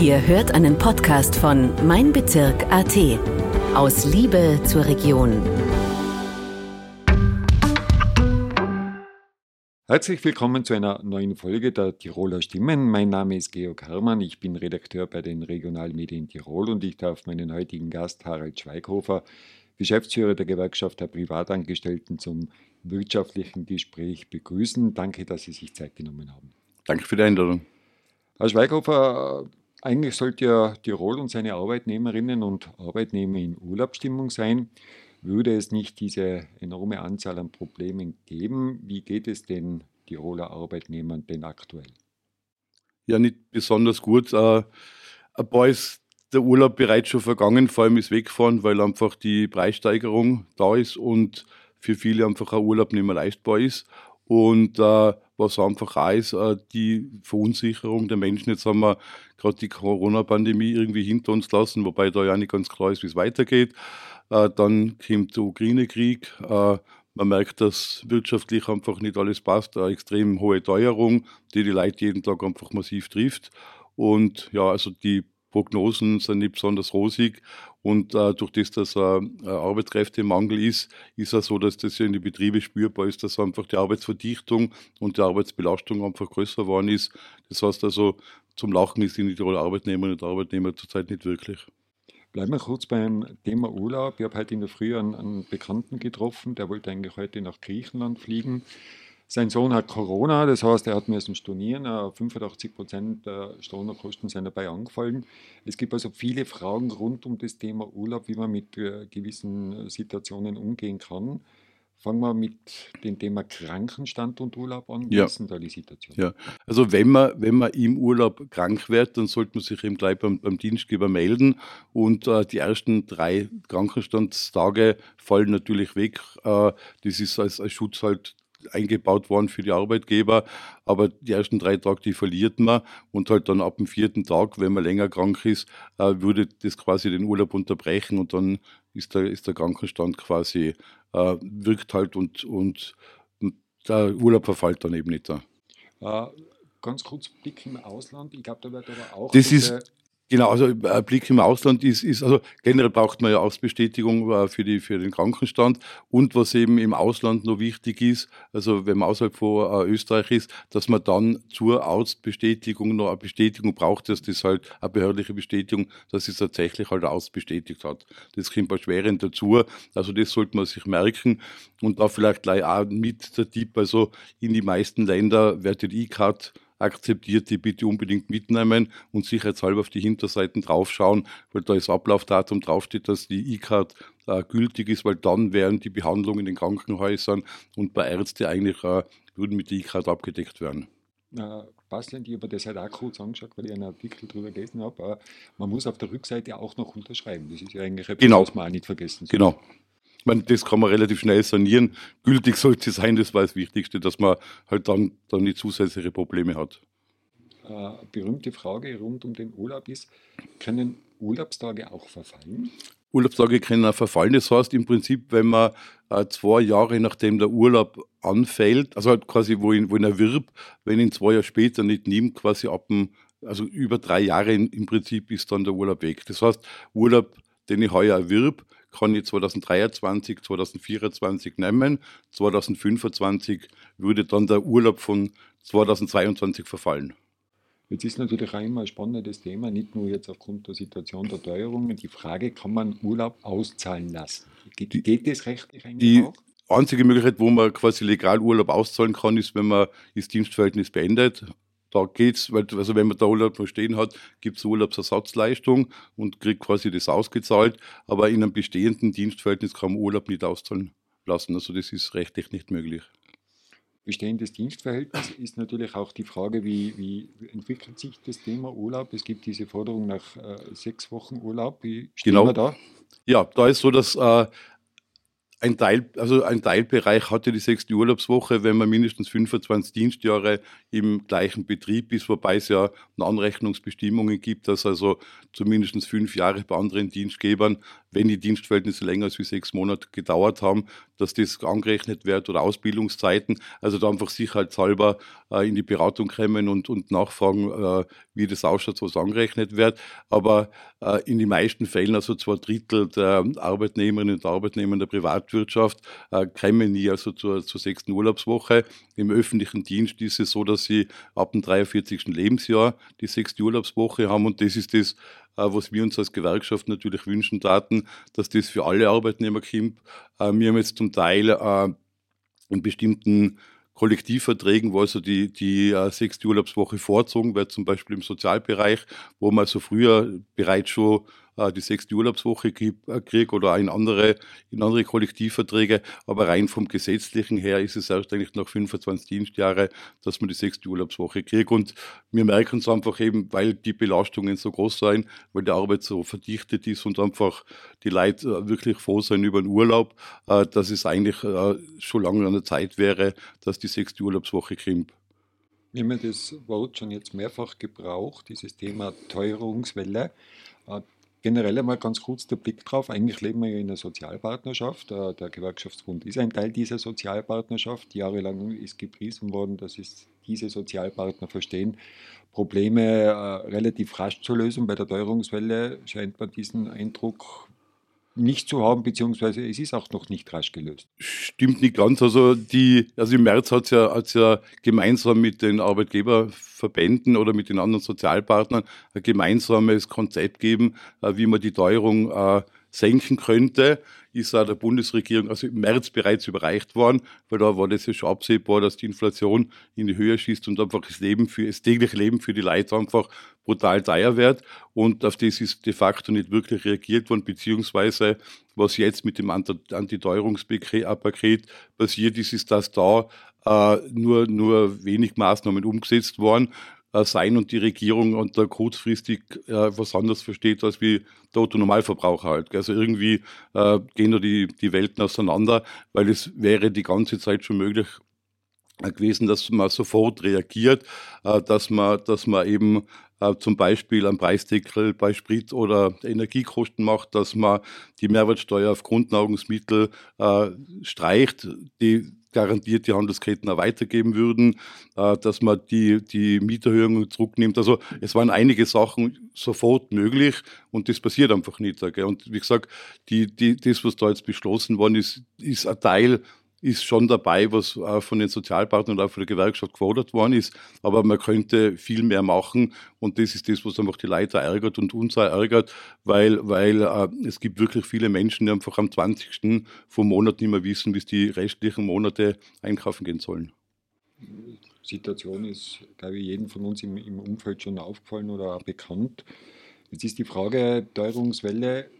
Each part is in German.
Ihr hört einen Podcast von Mein Bezirk AT. Aus Liebe zur Region. Herzlich willkommen zu einer neuen Folge der Tiroler Stimmen. Mein Name ist Georg Hermann, ich bin Redakteur bei den Regionalmedien Tirol und ich darf meinen heutigen Gast Harald Schweighofer, Geschäftsführer der Gewerkschaft der Privatangestellten, zum wirtschaftlichen Gespräch begrüßen. Danke, dass Sie sich Zeit genommen haben. Danke für die Einladung. Herr Schweighofer, eigentlich sollte ja Tirol und seine Arbeitnehmerinnen und Arbeitnehmer in Urlaubsstimmung sein würde es nicht diese enorme Anzahl an Problemen geben. Wie geht es den Tiroler Arbeitnehmern denn aktuell? Ja, nicht besonders gut. Äh, ein paar ist der Urlaub bereits schon vergangen, vor allem ist weggefahren, weil einfach die Preissteigerung da ist und für viele einfach ein Urlaub nicht mehr leistbar ist. Und äh, was einfach auch ist, äh, die Verunsicherung der Menschen. Jetzt haben wir gerade die Corona-Pandemie irgendwie hinter uns lassen, wobei da ja nicht ganz klar ist, wie es weitergeht. Äh, dann kommt der Ukraine-Krieg. Äh, man merkt, dass wirtschaftlich einfach nicht alles passt. Eine extrem hohe Teuerung, die die Leute jeden Tag einfach massiv trifft. Und ja, also die Prognosen sind nicht besonders rosig. Und äh, durch das, dass äh, Arbeitskräftemangel ist, ist es so, dass das in die Betriebe spürbar ist, dass einfach die Arbeitsverdichtung und die Arbeitsbelastung einfach größer geworden ist. Das heißt also, zum Lachen ist die Tiroler Arbeitnehmerinnen und Arbeitnehmer zurzeit nicht wirklich. Bleiben wir kurz beim Thema Urlaub. Ich habe heute in der Früh einen, einen, Bekannten getroffen, der wollte eigentlich heute nach Griechenland fliegen. Sein Sohn hat Corona, das heißt, er hat müssen stornieren. 85 Prozent der Stornokosten sind dabei angefallen. Es gibt also viele Fragen rund um das Thema Urlaub, wie man mit äh, gewissen Situationen umgehen kann. Fangen wir mit dem Thema Krankenstand und Urlaub an. Wie ja. ist denn da die Situation? Ja, also wenn man, wenn man im Urlaub krank wird, dann sollte man sich eben gleich beim, beim Dienstgeber melden. Und äh, die ersten drei Krankenstandstage fallen natürlich weg. Äh, das ist als, als Schutz halt eingebaut worden für die Arbeitgeber. Aber die ersten drei Tage, die verliert man. Und halt dann ab dem vierten Tag, wenn man länger krank ist, äh, würde das quasi den Urlaub unterbrechen und dann ist der, ist der Krankenstand quasi, äh, wirkt halt und, und der Urlaub verfällt dann eben nicht da. Äh, ganz kurz Blick im Ausland. Ich glaube, da wird aber auch. Das ist Genau, also ein äh, Blick im Ausland ist, ist also generell braucht man ja Ausbestätigung äh, für, die, für den Krankenstand. Und was eben im Ausland noch wichtig ist, also wenn man außerhalb von äh, Österreich ist, dass man dann zur Ausbestätigung noch eine Bestätigung braucht, dass das halt eine behördliche Bestätigung, dass es tatsächlich halt ausbestätigt hat. Das kommt erschwerend dazu. Also das sollte man sich merken. Und da vielleicht gleich auch mit der Tipp, also in die meisten Länder wird die E-Card akzeptiert, die bitte unbedingt mitnehmen und sicherheitshalber auf die Hinterseiten draufschauen, weil da ist Ablaufdatum draufsteht, dass die E-Card äh, gültig ist, weil dann wären die Behandlungen in den Krankenhäusern und bei Ärzten eigentlich äh, würden mit der E-Card abgedeckt werden. Äh, Basland, ich habe das halt auch kurz angeschaut, weil ich einen Artikel darüber gelesen habe. Man muss auf der Rückseite auch noch unterschreiben. Das ist ja eigentlich etwas, genau. was man auch nicht vergessen soll. Genau. Meine, das kann man relativ schnell sanieren. Gültig sollte sein, das war das Wichtigste, dass man halt dann, dann nicht zusätzliche Probleme hat. Äh, berühmte Frage rund um den Urlaub ist, können Urlaubstage auch verfallen? Urlaubstage können auch verfallen. Das heißt im Prinzip, wenn man äh, zwei Jahre nachdem der Urlaub anfällt, also halt quasi, wo ihn, wo ihn erwirbt, wenn ihn zwei Jahre später nicht nimmt, quasi ab dem, also über drei Jahre in, im Prinzip ist dann der Urlaub weg. Das heißt, Urlaub, den ich heuer erwirb, kann ich 2023, 2024 nehmen. 2025 würde dann der Urlaub von 2022 verfallen. Jetzt ist natürlich auch immer ein spannendes Thema, nicht nur jetzt aufgrund der Situation der Teuerungen. Die Frage, kann man Urlaub auszahlen lassen? Geht, geht das rechtlich eigentlich die auch? einzige Möglichkeit, wo man quasi legal Urlaub auszahlen kann, ist, wenn man das Dienstverhältnis beendet da geht's, weil also wenn man da Urlaub verstehen hat, gibt es Urlaubsersatzleistung und kriegt quasi das ausgezahlt. Aber in einem bestehenden Dienstverhältnis kann man Urlaub nicht auszahlen lassen. Also das ist rechtlich nicht möglich. Bestehendes Dienstverhältnis ist natürlich auch die Frage, wie, wie entwickelt sich das Thema Urlaub? Es gibt diese Forderung nach äh, sechs Wochen Urlaub. Wie stehen genau. wir da? Ja, da ist so, dass äh, ein Teil, also ein Teilbereich hatte die sechste Urlaubswoche, wenn man mindestens 25 Dienstjahre im gleichen Betrieb ist, wobei es ja Anrechnungsbestimmungen gibt, dass also zumindest fünf Jahre bei anderen Dienstgebern wenn die Dienstverhältnisse länger als wie sechs Monate gedauert haben, dass das angerechnet wird oder Ausbildungszeiten. Also da einfach sicherheitshalber äh, in die Beratung kommen und, und nachfragen, äh, wie das ausschaut, was angerechnet wird. Aber äh, in den meisten Fällen, also zwei Drittel der Arbeitnehmerinnen und Arbeitnehmer der Privatwirtschaft, äh, kommen nie also zur, zur sechsten Urlaubswoche. Im öffentlichen Dienst ist es so, dass sie ab dem 43. Lebensjahr die sechste Urlaubswoche haben und das ist das, was wir uns als Gewerkschaft natürlich wünschen taten, dass das für alle Arbeitnehmer kommt. Äh, wir haben jetzt zum Teil äh, in bestimmten Kollektivverträgen, wo also die, die sechste Urlaubswoche vorzogen wird, zum Beispiel im Sozialbereich, wo man also früher bereits schon äh, die sechste Urlaubswoche äh, kriege oder in andere, in andere Kollektivverträge. Aber rein vom Gesetzlichen her ist es erst eigentlich nach 25 Dienstjahre, dass man die sechste Urlaubswoche kriegt. Und wir merken es einfach eben, weil die Belastungen so groß sein, weil die Arbeit so verdichtet ist und einfach die Leute äh, wirklich froh sein über den Urlaub, dass es eigentlich schon lange an der Zeit wäre, dass die sechste Urlaubswoche kommt. Wir haben das Wort schon jetzt mehrfach gebraucht, dieses Thema Teuerungswelle. Generell einmal ganz kurz der Blick drauf. Eigentlich leben wir ja in einer Sozialpartnerschaft. Äh, der Gewerkschaftsbund ist ein Teil dieser Sozialpartnerschaft. Jahrelang ist gepriesen worden, dass es diese Sozialpartner verstehen, Probleme äh, relativ rasch zu lösen. Bei der Teuerungswelle scheint man diesen Eindruck nicht zu haben, beziehungsweise es ist auch noch nicht rasch gelöst. Stimmt nicht ganz. Also, die, also im März hat es ja, ja gemeinsam mit den Arbeitgeberverbänden oder mit den anderen Sozialpartnern ein gemeinsames Konzept gegeben, äh, wie man die Teuerung äh, senken könnte, ist auch der Bundesregierung also im März bereits überreicht worden, weil da war das ja schon absehbar, dass die Inflation in die Höhe schießt und einfach das Leben für das tägliche Leben für die Leute einfach brutal teuer wird. Und auf das ist de facto nicht wirklich reagiert worden, beziehungsweise was jetzt mit dem Antiteuerungspaket passiert ist, ist, dass da äh, nur, nur wenig Maßnahmen umgesetzt worden sein und die Regierung unter kurzfristig äh, was anderes versteht als wie der Autonormalverbraucher halt. Also irgendwie äh, gehen da die, die Welten auseinander, weil es wäre die ganze Zeit schon möglich äh, gewesen, dass man sofort reagiert, äh, dass man, dass man eben äh, zum Beispiel am Preisdeckel bei Sprit oder Energiekosten macht, dass man die Mehrwertsteuer auf Grundnahrungsmittel äh, streicht, die garantiert die Handelsketten auch weitergeben würden, äh, dass man die, die Mieterhöhungen zurücknimmt. Also es waren einige Sachen sofort möglich und das passiert einfach nicht. Und wie gesagt, die, die, das, was da jetzt beschlossen worden ist, ist ein Teil ist schon dabei, was von den Sozialpartnern und auch von der Gewerkschaft gefordert worden ist. Aber man könnte viel mehr machen und das ist das, was einfach die Leute ärgert und uns auch ärgert, weil, weil äh, es gibt wirklich viele Menschen, die einfach am 20. vom Monat nicht mehr wissen, wie die restlichen Monate einkaufen gehen sollen. Situation ist, glaube ich, jedem von uns im, im Umfeld schon aufgefallen oder auch bekannt. Jetzt ist die Frage Teuerungswelle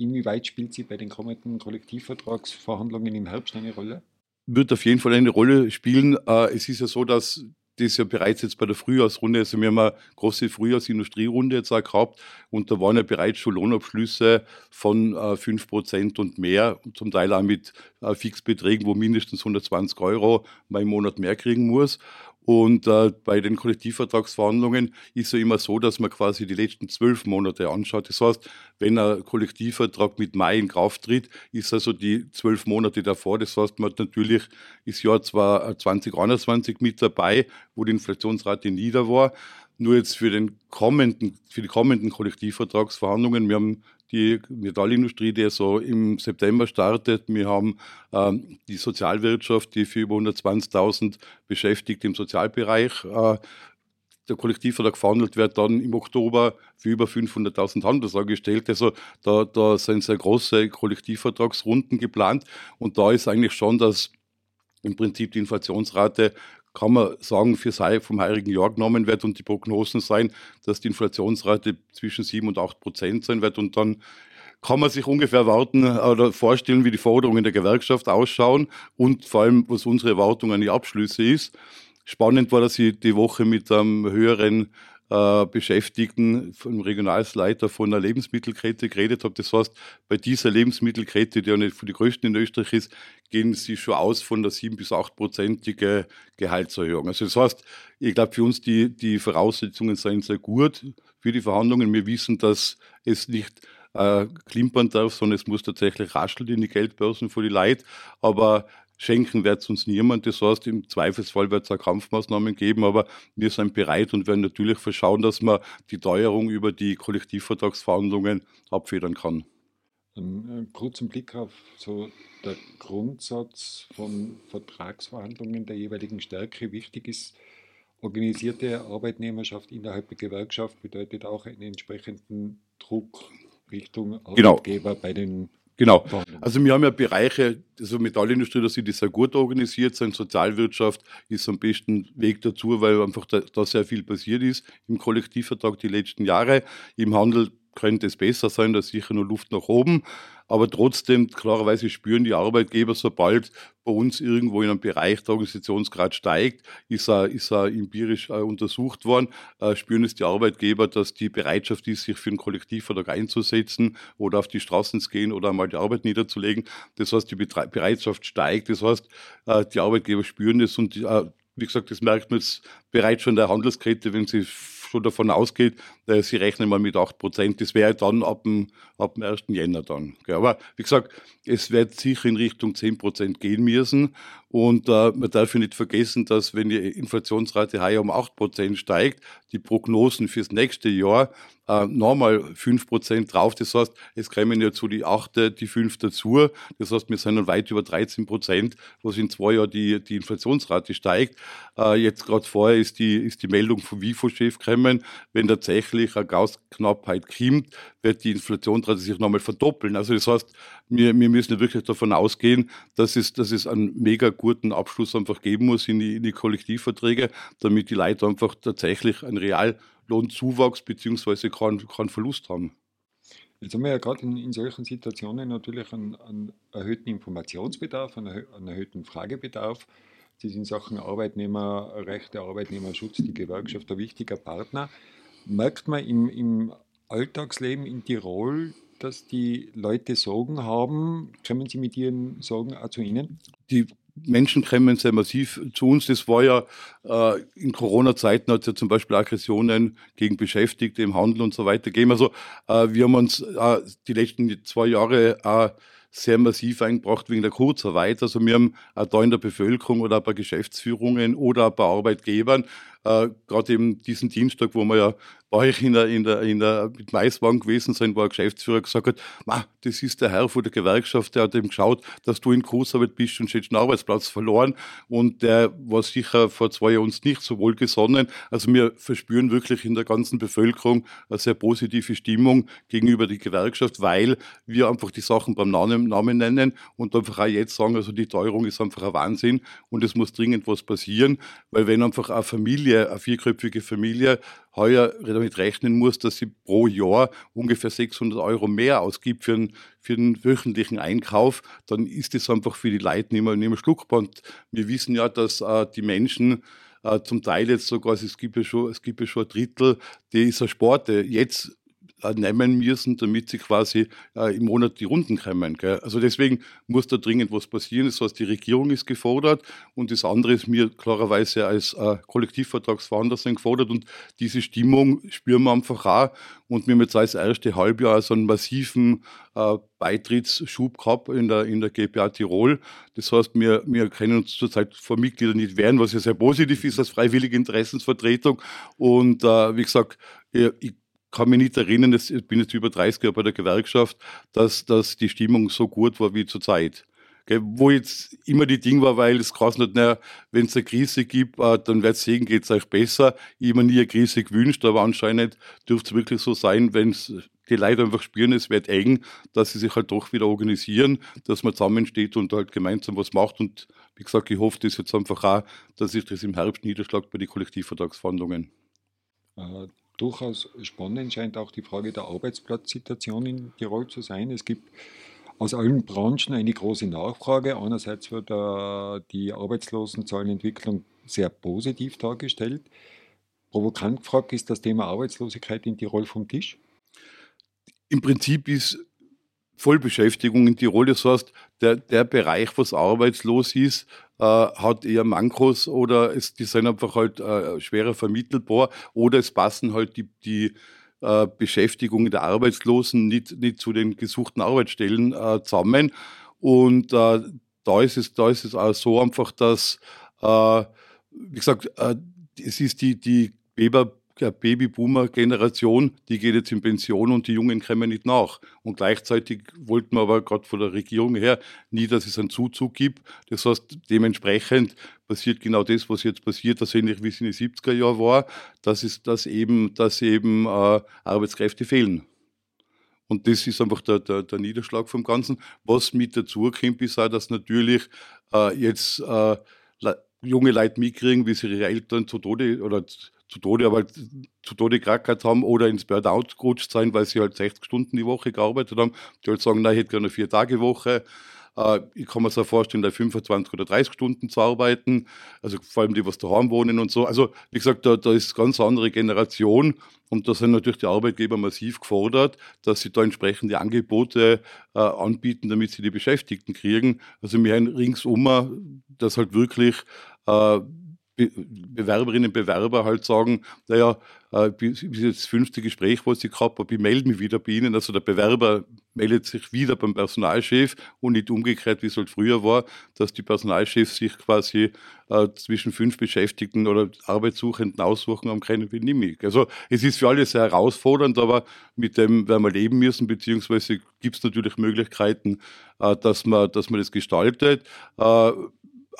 Inwieweit spielt sie bei den kommenden Kollektivvertragsverhandlungen im Herbst eine Rolle? Wird auf jeden Fall eine Rolle spielen. Äh, es ist ja so, dass das ja bereits jetzt bei der Frühjahrsrunde, also wir haben eine große Frühjahrsindustrierunde jetzt auch gehabt und da waren ja bereits schon Lohnabschlüsse von äh, 5% und mehr, zum Teil auch mit äh, Fixbeträgen, wo mindestens 120 Euro mal im Monat mehr kriegen muss. Und äh, bei den Kollektivvertragsverhandlungen ist es ja immer so, dass man quasi die letzten zwölf Monate anschaut. Das heißt, wenn ein Kollektivvertrag mit Mai in Kraft tritt, ist also die zwölf Monate davor. Das heißt, man hat natürlich das Jahr zwar 2021 mit dabei, wo die Inflationsrate nieder war. Nur jetzt für, den kommenden, für die kommenden Kollektivvertragsverhandlungen, wir haben die Metallindustrie, die so im September startet. Wir haben ähm, die Sozialwirtschaft, die für über 120.000 Beschäftigte im Sozialbereich äh, der Kollektivvertrag verhandelt wird, dann im Oktober für über 500.000 Handelsangestellte. Also da, da sind sehr große Kollektivvertragsrunden geplant und da ist eigentlich schon das im Prinzip die Inflationsrate kann man sagen, für vom heurigen Jahr genommen wird und die Prognosen sein, dass die Inflationsrate zwischen 7 und 8 Prozent sein wird und dann kann man sich ungefähr erwarten oder vorstellen, wie die Forderungen der Gewerkschaft ausschauen und vor allem, was unsere Erwartung an die Abschlüsse ist. Spannend war, dass ich die Woche mit einem höheren äh, Beschäftigten, vom Regionalleiter von einer Lebensmittelkette geredet habe. Das heißt, bei dieser Lebensmittelkette, die ja nicht für die größten in Österreich ist, gehen sie schon aus von der sieben bis achtprozentige Gehaltserhöhung. Also das heißt, ich glaube, für uns die, die Voraussetzungen sind sehr gut für die Verhandlungen. Wir wissen, dass es nicht äh, klimpern darf, sondern es muss tatsächlich rascheln in die Geldbörsen für die Leute. Aber schenken wird es uns niemand. Das heißt, im Zweifelsfall wird es auch Kampfmaßnahmen geben, aber wir sind bereit und werden natürlich verschauen, dass man die Teuerung über die Kollektivvertragsverhandlungen abfedern kann. Einen äh, kurzen Blick auf so der Grundsatz von Vertragsverhandlungen der jeweiligen Stärke. Wichtig ist, organisierte Arbeitnehmerschaft innerhalb der Gewerkschaft bedeutet auch einen entsprechenden Druck Richtung genau. Arbeitgeber genau. bei den Genau. Also wir haben ja Bereiche, also Metallindustrie, da sind die sehr gut organisiert sind. Sozialwirtschaft ist am besten Weg dazu, weil einfach da, da sehr viel passiert ist im Kollektivvertrag die letzten Jahre. Im Handel könnte es besser sein, da ist sicher nur Luft nach oben. Aber trotzdem, klarerweise spüren die Arbeitgeber, sobald bei uns irgendwo in einem Bereich der Organisationsgrad steigt, ist er, ist er empirisch äh, untersucht worden, äh, spüren es die Arbeitgeber, dass die Bereitschaft ist, sich für einen Kollektivvertrag einzusetzen oder auf die Straßen zu gehen oder einmal die Arbeit niederzulegen. Das heißt, die Bereitschaft steigt. Das heißt, äh, die Arbeitgeber spüren es und wie gesagt, das merkt man jetzt bereits schon der Handelskette, wenn sie schon davon ausgeht, sie rechnen mal mit 8 Prozent. Das wäre dann ab dem, ab dem 1. Jänner dann. Aber wie gesagt, es wird sicher in Richtung 10 Prozent gehen müssen. Und äh, man darf ja nicht vergessen, dass wenn die Inflationsrate heuer um 8 Prozent steigt, die Prognosen fürs nächste Jahr äh, nochmal 5 Prozent drauf. Das heißt, es kämen ja zu die 8, die 5 dazu. Das heißt, wir sind dann weit über 13 Prozent, was in zwei Jahren die, die Inflationsrate steigt. Äh, jetzt gerade vorher ist die, ist die Meldung vom WIFO-Chef gekommen, wenn tatsächlich eine Gasknappheit kommt, wird die Inflationsrate sich nochmal verdoppeln. Also das heißt, wir, wir müssen wirklich davon ausgehen, dass es, dass es einen mega guten Abschluss einfach geben muss in die, in die Kollektivverträge, damit die Leute einfach tatsächlich einen Reallohnzuwachs beziehungsweise keinen, keinen Verlust haben. Jetzt haben wir ja gerade in, in solchen Situationen natürlich einen, einen erhöhten Informationsbedarf, einen, einen erhöhten Fragebedarf. Ist in Sachen Arbeitnehmerrechte, Arbeitnehmerschutz die Gewerkschaft ein wichtiger Partner. Merkt man im, im Alltagsleben in Tirol, dass die Leute Sorgen haben? Kommen Sie mit Ihren Sorgen auch zu Ihnen? Die Menschen kommen sehr massiv zu uns. Das war ja äh, in Corona-Zeiten hat es ja zum Beispiel Aggressionen gegen Beschäftigte im Handel und so weiter gegeben. Also äh, wir haben uns äh, die letzten zwei Jahre äh, sehr massiv eingebracht wegen der Kurzarbeit. Also wir haben auch da in der Bevölkerung oder bei Geschäftsführungen oder bei Arbeitgebern äh, gerade eben diesen Dienstag, wo wir ja bei euch in der, in der, in der mit Maiswagen gewesen sind, wo ein Geschäftsführer gesagt hat, Ma, das ist der Herr von der Gewerkschaft, der hat eben geschaut, dass du in Kursarbeit bist und jetzt einen Arbeitsplatz verloren. Und der war sicher vor zwei Jahren uns nicht so wohl gesonnen. Also wir verspüren wirklich in der ganzen Bevölkerung eine sehr positive Stimmung gegenüber der Gewerkschaft, weil wir einfach die Sachen beim Namen, Namen nennen und einfach auch jetzt sagen, also die Teuerung ist einfach ein Wahnsinn und es muss dringend was passieren, weil wenn einfach eine Familie, eine vierköpfige Familie heuer damit rechnen muss, dass sie pro Jahr ungefähr 600 Euro mehr ausgibt für einen, für einen wöchentlichen Einkauf, dann ist das einfach für die Leute nicht mehr, nicht mehr schluckbar. Und wir wissen ja, dass äh, die Menschen äh, zum Teil jetzt sogar, es gibt ja schon, es gibt ja schon ein Drittel dieser Sporte jetzt äh, nehmen müssen, damit sie quasi äh, im Monat die Runden kommen. Gell? Also deswegen muss da dringend was passieren. Das heißt, die Regierung ist gefordert und das andere ist mir klarerweise als äh, Kollektivvertragsverhandler sind gefordert und diese Stimmung spüren wir einfach auch und wir haben jetzt als erste Halbjahr so einen massiven äh, Beitrittsschub gehabt in der, in der GPA Tirol. Das heißt, wir, wir können uns zurzeit vor Mitgliedern nicht wehren, was ja sehr positiv ist als freiwillige Interessensvertretung. Und äh, wie gesagt, ich kann mich nicht erinnern, ich bin jetzt über 30 Jahre bei der Gewerkschaft, dass, dass die Stimmung so gut war wie zurzeit. Wo jetzt immer die Ding war, weil es kann nicht, naja, wenn es eine Krise gibt, äh, dann wird es sehen, geht es euch besser. Ich habe mir nie eine Krise gewünscht, aber anscheinend dürfte es wirklich so sein, wenn es die Leute einfach spüren, es wird eng, dass sie sich halt doch wieder organisieren, dass man zusammensteht und halt gemeinsam was macht. Und wie gesagt, ich hoffe das jetzt einfach auch, dass sich das im Herbst niederschlägt bei den Kollektivvertragsverhandlungen. Durchaus spannend scheint auch die Frage der Arbeitsplatzsituation in Tirol zu sein. Es gibt aus allen Branchen eine große Nachfrage. Einerseits wird äh, die Arbeitslosenzahlenentwicklung sehr positiv dargestellt. Provokant gefragt, ist das Thema Arbeitslosigkeit in Tirol vom Tisch? Im Prinzip ist Vollbeschäftigung in Tirol. Das heißt, der, der Bereich, was arbeitslos ist, äh, hat eher Mankos oder es, die sind einfach halt äh, schwerer vermittelbar oder es passen halt die, die äh, Beschäftigung der Arbeitslosen, nicht, nicht zu den gesuchten Arbeitsstellen äh, zusammen. Und äh, da, ist es, da ist es auch so einfach, dass, äh, wie gesagt, es ist die, die Weber der Babyboomer-Generation, die geht jetzt in Pension und die Jungen kommen nicht nach. Und gleichzeitig wollten wir aber gerade von der Regierung her nie, dass es einen Zuzug gibt. Das heißt, dementsprechend passiert genau das, was jetzt passiert, dass ähnlich wie es in den 70er Jahren war, dass, es, dass eben, dass eben äh, Arbeitskräfte fehlen. Und das ist einfach der, der, der, Niederschlag vom Ganzen. Was mit dazu kommt, ist auch, dass natürlich äh, jetzt äh, junge Leute mitkriegen, wie sie ihre Eltern zu Tode oder zu Tode, aber zu Tode Krankheit haben oder ins Burnout gerutscht sein, weil sie halt 60 Stunden die Woche gearbeitet haben. Die halt sagen, nein, ich hätte gerne eine Vier-Tage-Woche. Äh, ich kann mir so vorstellen, da 25 oder 30 Stunden zu arbeiten. Also vor allem die, was daheim wohnen und so. Also wie gesagt, da, da ist eine ganz andere Generation. Und da sind natürlich die Arbeitgeber massiv gefordert, dass sie da entsprechende Angebote äh, anbieten, damit sie die Beschäftigten kriegen. Also wir haben ringsum, dass halt wirklich äh, Bewerberinnen und Bewerber halt sagen, naja, äh, bis, jetzt das fünfte Gespräch, was ich gehabt habe, ich melde mich wieder bei Ihnen. Also der Bewerber meldet sich wieder beim Personalchef und nicht umgekehrt, wie es halt früher war, dass die Personalchefs sich quasi äh, zwischen fünf Beschäftigten oder Arbeitssuchenden aussuchen haben können, wie nehme. Also es ist für alle sehr herausfordernd, aber mit dem werden wir leben müssen, beziehungsweise gibt es natürlich Möglichkeiten, äh, dass, man, dass man das gestaltet. Äh,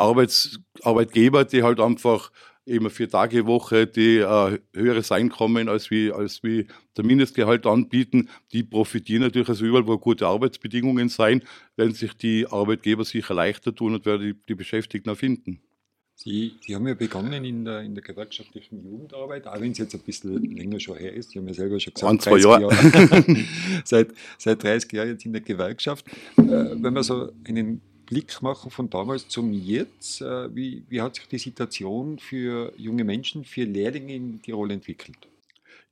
Arbeits, Arbeitgeber, die halt einfach eben vier Tage Woche, die äh, höheres Einkommen als wie, als wie der Mindestgehalt anbieten, die profitieren natürlich also überall, wo gute Arbeitsbedingungen sein, werden sich die Arbeitgeber sicher leichter tun und werden die, die Beschäftigten auch finden. Sie, Sie, haben ja begonnen in der, in der gewerkschaftlichen Jugendarbeit, auch wenn es jetzt ein bisschen länger schon her ist. Sie haben ja selber schon gesagt, Ein, zwei Jahre. Jahre seit, seit 30 Jahren jetzt in der Gewerkschaft. Äh, wenn man so einen Blick machen von damals zum Jetzt. Äh, wie, wie hat sich die Situation für junge Menschen, für Lehrlinge in Tirol entwickelt?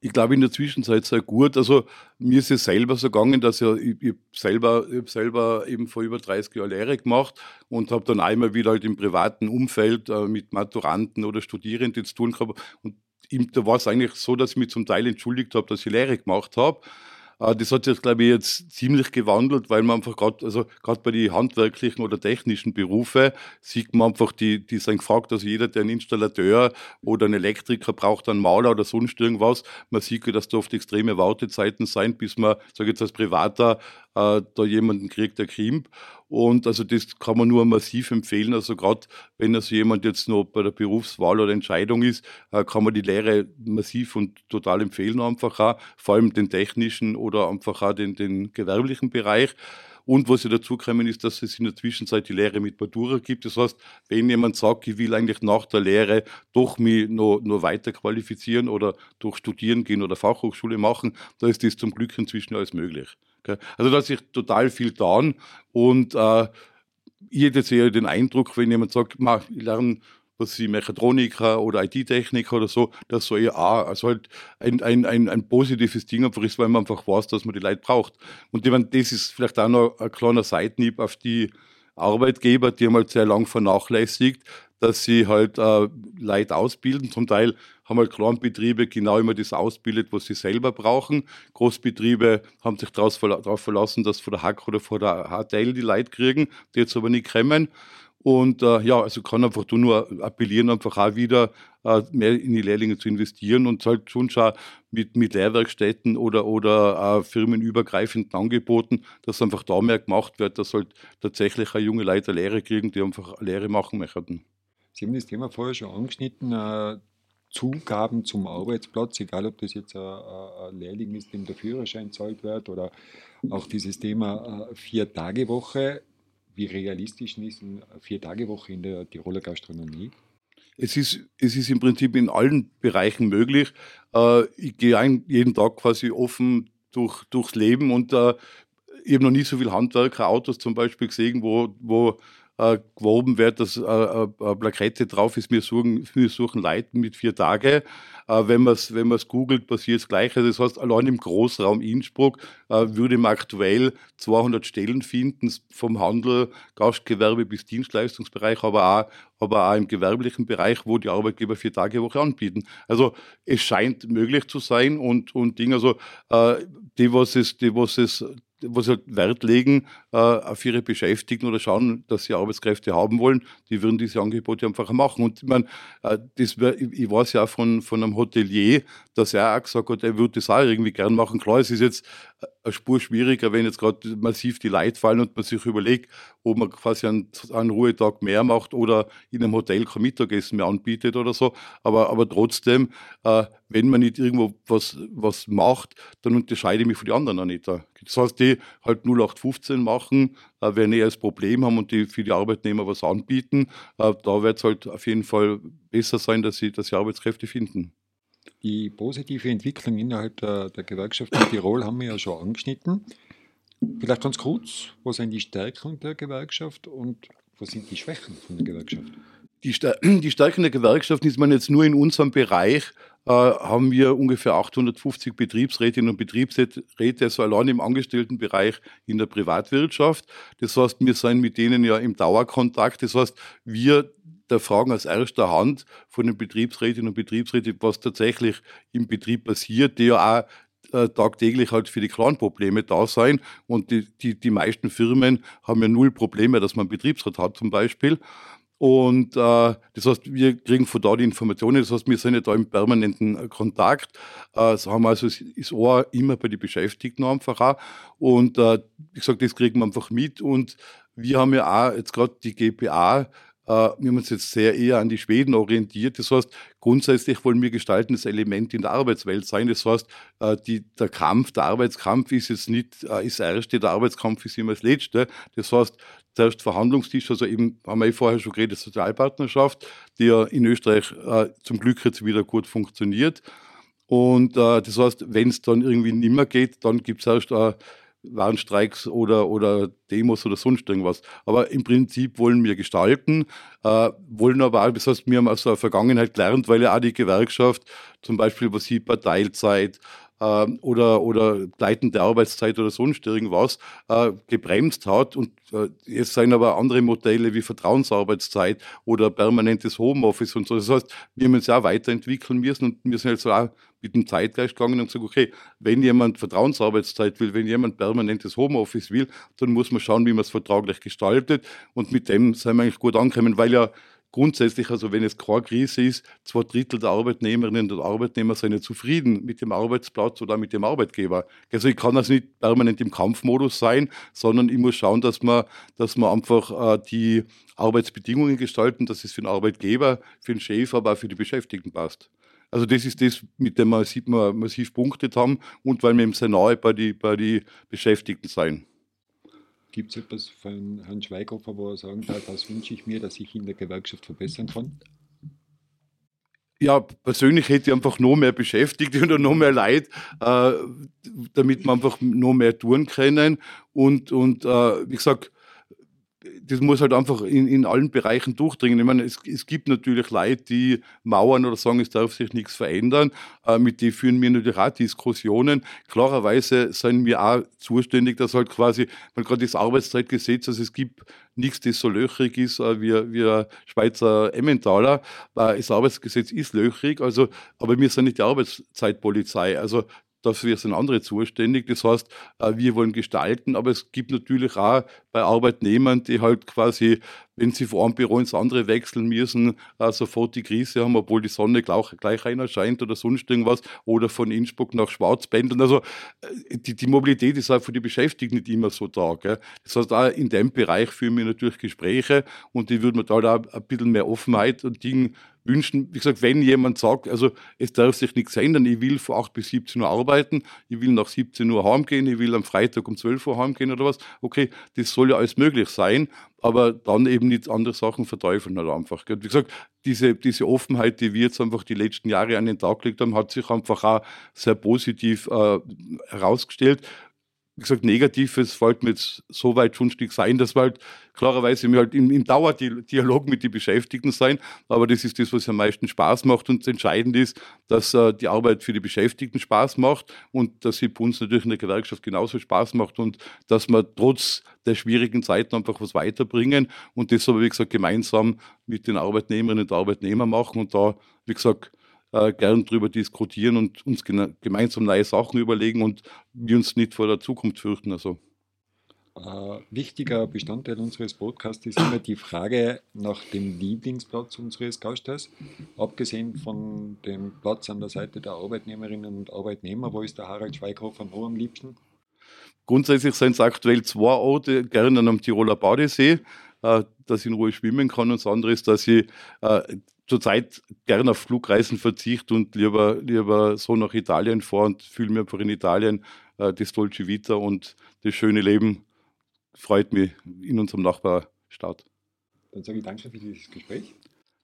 Ich glaube in der Zwischenzeit sehr gut. Also mir ist es selber so gegangen, dass ich, ich, ich selber, ich hab selber eben vor über 30 Jahren Lehre gemacht und habe dann einmal wieder halt im privaten Umfeld äh, mit Maturanten oder Studierenden zu tun gehabt. Und da war es eigentlich so, dass ich mich zum Teil entschuldigt habe, dass ich Lehre gemacht habe. Äh, das hat sich, glaube ich, jetzt ziemlich gewandelt, weil man einfach gerade, also gerade bei den handwerklichen oder technischen Berufe sieht man einfach, die, die sind gefragt, also jeder, der einen Installateur oder einen Elektriker braucht, einen Maler oder sonst irgendwas, man sieht, dass da oft extreme Wartezeiten sein, bis man, sage ich jetzt als Privater, äh, da jemanden kriegt, der Krimp. Und also das kann man nur massiv empfehlen. Also gerade wenn also jemand jetzt noch bei der Berufswahl oder Entscheidung ist, äh, kann man die Lehre massiv und total empfehlen einfach auch, vor allem den technischen oder einfach auch den, den gewerblichen Bereich. Und was ja dazu kommen ist, dass es in der Zwischenzeit die Lehre mit Matura gibt. Das heißt, wenn jemand sagt, ich will eigentlich nach der Lehre doch mich noch, noch weiter qualifizieren oder durch Studieren gehen oder Fachhochschule machen, da ist das zum Glück inzwischen alles möglich. Also da hat sich total viel getan und äh, ich hätte jetzt eher den Eindruck, wenn jemand sagt, ich lerne was sie Mechatroniker oder IT-Techniker oder so, das so eher auch, also halt ein, ein, ein, ein positives Ding einfach ist, weil man einfach weiß, dass man die Leute braucht. Und ich meine, das ist vielleicht auch noch ein kleiner Seitenhieb auf die Arbeitgeber, die haben halt sehr lang vernachlässigt, dass sie halt äh, Leute ausbilden. Zum Teil haben halt Kleinbetriebe genau immer das ausbildet, was sie selber brauchen. Großbetriebe haben sich darauf verlassen, dass von der Hack oder von der HTL die Leute kriegen, die jetzt aber nicht kommen. Und äh, ja, also kann einfach nur appellieren, einfach auch wieder äh, mehr in die Lehrlinge zu investieren und halt schon schon mit, mit Lehrwerkstätten oder, oder äh, firmenübergreifenden Angeboten, dass einfach da mehr gemacht wird, dass halt tatsächlich auch junge Leute Lehre kriegen, die einfach Lehre machen möchten. Sie haben das Thema vorher schon angeschnitten, äh, Zugaben zum Arbeitsplatz, egal ob das jetzt ein, ein, Lehrling ist, dem der Führerschein zahlt wird oder auch dieses Thema äh, Vier-Tage-Woche. Wie realistisch ist eine Vier-Tage-Woche in der Tiroler Gastronomie? Es ist, es ist im Prinzip in allen Bereichen möglich. Äh, ich gehe jeden Tag quasi offen durch, durchs Leben und äh, ich habe noch nie so viele Handwerker, Autos zum Beispiel gesehen, wo, wo äh, geworben wird, dass äh, äh, Plakette drauf ist, wir suchen, wir suchen Leute mit vier Tage. Äh, wenn man es wenn googelt, passiert das Gleiche. Das heißt, allein im Großraum Innsbruck äh, würde man aktuell 200 Stellen finden, vom Handel, Gastgewerbe bis Dienstleistungsbereich, aber auch, aber auch im gewerblichen Bereich, wo die Arbeitgeber vier Tage Woche anbieten. Also es scheint möglich zu sein und, und Dinge, also äh, die, was es, die, was es wo sie halt Wert legen äh, auf ihre Beschäftigten oder schauen, dass sie Arbeitskräfte haben wollen, die würden diese Angebote einfach machen. Und ich, meine, äh, ich, ich weiß ja auch von, von einem Hotelier, dass er auch gesagt hat, er würde das auch irgendwie gern machen. Klar, es ist jetzt eine Spur schwieriger, wenn jetzt gerade massiv die Leute fallen und man sich überlegt, ob man quasi einen, einen Ruhetag mehr macht oder in einem Hotel kein Mittagessen mehr anbietet oder so. Aber, aber trotzdem, äh, wenn man nicht irgendwo was, was macht, dann unterscheide ich mich von den anderen auch nicht. Das heißt, die halt 0815 machen, äh, wenn die das Problem haben und die für die Arbeitnehmer was anbieten, äh, da wird es halt auf jeden Fall besser sein, dass sie, dass sie Arbeitskräfte finden. Die positive Entwicklung innerhalb der, der Gewerkschaft in Tirol haben wir ja schon angeschnitten. Vielleicht ganz kurz, was sind die Stärken der Gewerkschaft und was sind die Schwächen von der Gewerkschaft? Die, die Stärken der Gewerkschaft ist man jetzt nur in unserem Bereich, äh, haben wir ungefähr 850 Betriebsrätinnen und Betriebsräte, also allein im Angestelltenbereich in der Privatwirtschaft. Das heißt, wir sind mit denen ja im Dauerkontakt. Das heißt, wir der Fragen aus erster Hand von den Betriebsrätinnen und Betriebsräten, was tatsächlich im Betrieb passiert, die ja auch äh, tagtäglich halt für die Clan-Probleme da sein. Und die, die, die meisten Firmen haben ja null Probleme, dass man einen Betriebsrat hat zum Beispiel. Und äh, das heißt, wir kriegen von da die Informationen, das heißt, wir sind ja da im permanenten Kontakt. Äh, so haben also das Ohr immer bei den Beschäftigten einfach auch. Und äh, wie gesagt, das kriegen wir einfach mit. Und wir haben ja auch jetzt gerade die GPA wir haben uns jetzt sehr eher an die Schweden orientiert. Das heißt, grundsätzlich wollen wir gestaltendes Element in der Arbeitswelt sein. Das heißt, äh, die, der Kampf, der Arbeitskampf ist jetzt nicht äh, das erste, der Arbeitskampf ist immer das letzte. Das heißt, zuerst Verhandlungstisch, also eben haben wir eh vorher schon geredet, Sozialpartnerschaft, die ja in Österreich zum Glück jetzt wieder gut funktioniert. Und das heißt, wenn es dann irgendwie nicht mehr geht, dann gibt es erst Warnstreiks oder, oder Demos oder sonst irgendwas. Aber im Prinzip wollen wir gestalten, äh, wollen aber auch, das heißt, wir haben aus der Vergangenheit gelernt, weil ja auch die Gewerkschaft zum Beispiel was sieht bei Teilzeit, äh, oder, oder gleitende Arbeitszeit oder sonst irgendwas äh, gebremst hat. Und äh, jetzt sind aber andere Modelle wie Vertrauensarbeitszeit oder permanentes Homeoffice und so. Das heißt, wir müssen auch weiterentwickeln müssen und wir sind jetzt auch mit dem Zeitgeist gegangen und gesagt, okay, wenn jemand Vertrauensarbeitszeit will, wenn jemand permanentes Homeoffice will, dann muss man schauen, wie man es vertraglich gestaltet. Und mit dem sind wir eigentlich gut angekommen, weil ja grundsätzlich, also wenn es keine Krise ist, zwei Drittel der Arbeitnehmerinnen und Arbeitnehmer sind ja zufrieden mit dem Arbeitsplatz oder mit dem Arbeitgeber. Also ich kann also nicht permanent im Kampfmodus sein, sondern ich muss schauen, dass man, dass man einfach äh, die Arbeitsbedingungen gestalten, dass es für den Arbeitgeber, für den Chef, aber auch für die Beschäftigten passt. Also das ist das, mit dem wir massiv punktet haben und weil wir eben sehr nahe bei den bei die Beschäftigten sein. Gibt es etwas von Herrn Schweighofer, wo er sagen kann, das wünsche ich mir, dass ich in der Gewerkschaft verbessern kann? Ja, persönlich hätte ich einfach noch mehr Beschäftigte oder noch mehr Leid, äh, damit wir einfach noch mehr tun können. Und, und äh, wie gesagt, das muss halt einfach in, in allen Bereichen durchdringen. Ich meine, es, es gibt natürlich Leute, die mauern oder sagen, es darf sich nichts verändern. Äh, mit denen führen wir natürlich auch Diskussionen. Klarerweise sind wir auch zuständig, dass halt quasi, man gerade das Arbeitszeitgesetz, also es gibt nichts, das so löchrig ist äh, wie, wie Schweizer Emmentaler. Äh, das Arbeitsgesetz ist löchrig, also, aber wir sind nicht die Arbeitszeitpolizei. Also dafür sind andere zuständig. Das heißt, äh, wir wollen gestalten, aber es gibt natürlich auch bei Arbeitnehmern, die halt quasi, wenn sie von einem Büro ins andere wechseln müssen, äh, sofort die Krise haben, obwohl die Sonne gleich, gleich scheint oder sonst irgendwas, oder von Innsbruck nach Schwarzbändeln. Also äh, die, die Mobilität ist auch für die Beschäftigten nicht immer so da. Gell? Das heißt, auch in dem Bereich führen wir natürlich Gespräche und die würden wir da auch ein bisschen mehr Offenheit und Dinge wünschen, wie gesagt, wenn jemand sagt, also es darf sich nichts ändern, ich will von 8 bis 17 Uhr arbeiten, ich will nach 17 Uhr heimgehen, ich will am Freitag um 12 Uhr heimgehen oder was, okay, das soll ja alles möglich sein, aber dann eben nicht andere Sachen verteufeln halt einfach. Wie gesagt, diese, diese Offenheit, die wir jetzt einfach die letzten Jahre an den Tag gelegt haben, hat sich einfach auch sehr positiv äh, herausgestellt wie gesagt, Negatives fällt mir jetzt so weit schon nicht sein, dass wir halt klarerweise wir halt im, im Dauerdialog mit den Beschäftigten sein, aber das ist das, was am meisten Spaß macht. Und entscheidend ist, dass äh, die Arbeit für die Beschäftigten Spaß macht und dass sie bei uns natürlich in der Gewerkschaft genauso Spaß macht und dass wir trotz der schwierigen Zeiten einfach was weiterbringen und das aber, wie gesagt, gemeinsam mit den Arbeitnehmerinnen und Arbeitnehmern machen und da, wie gesagt, äh, gern darüber diskutieren und uns gemeinsam neue Sachen überlegen und wir uns nicht vor der Zukunft fürchten. Also. Äh, wichtiger Bestandteil unseres Podcasts ist immer die Frage nach dem Lieblingsplatz unseres Gastes. Abgesehen von dem Platz an der Seite der Arbeitnehmerinnen und Arbeitnehmer, wo ist der Harald Schweighofer noch am liebsten? Grundsätzlich sind es aktuell zwei Orte, gerne am Tiroler Badesee, äh, dass ich in Ruhe schwimmen kann. Und das andere ist, dass ich äh, zurzeit gerne auf Flugreisen verzichte und lieber, lieber so nach Italien fahre und fühle mich einfach in Italien äh, das Dolce Vita und das schöne Leben freut mich in unserem Nachbarstaat. Dann sage ich danke für dieses Gespräch.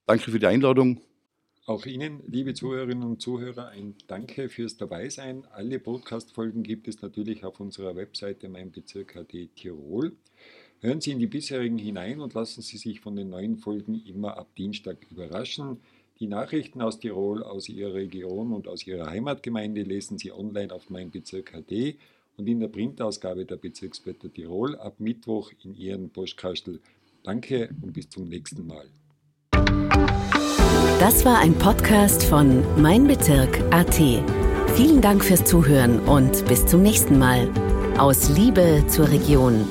Danke für die Einladung. Auch Ihnen, liebe Zuhörerinnen und Zuhörer, ein Danke fürs Dabeisein. Alle Podcast-Folgen gibt es natürlich auf unserer Webseite meinbezirk.at Tirol. Hören Sie in die bisherigen hinein und lassen Sie sich von den neuen Folgen immer ab Dienstag überraschen. Die Nachrichten aus Tirol, aus Ihrer Region und aus Ihrer Heimatgemeinde lesen Sie online auf meinbezirk.at und in der Printausgabe der Bezirksblätter Tirol ab Mittwoch in Ihren Postkastel. Danke und bis zum nächsten Mal. Das war ein Podcast von Mein Bezirk AT. Vielen Dank fürs Zuhören und bis zum nächsten Mal. Aus Liebe zur Region.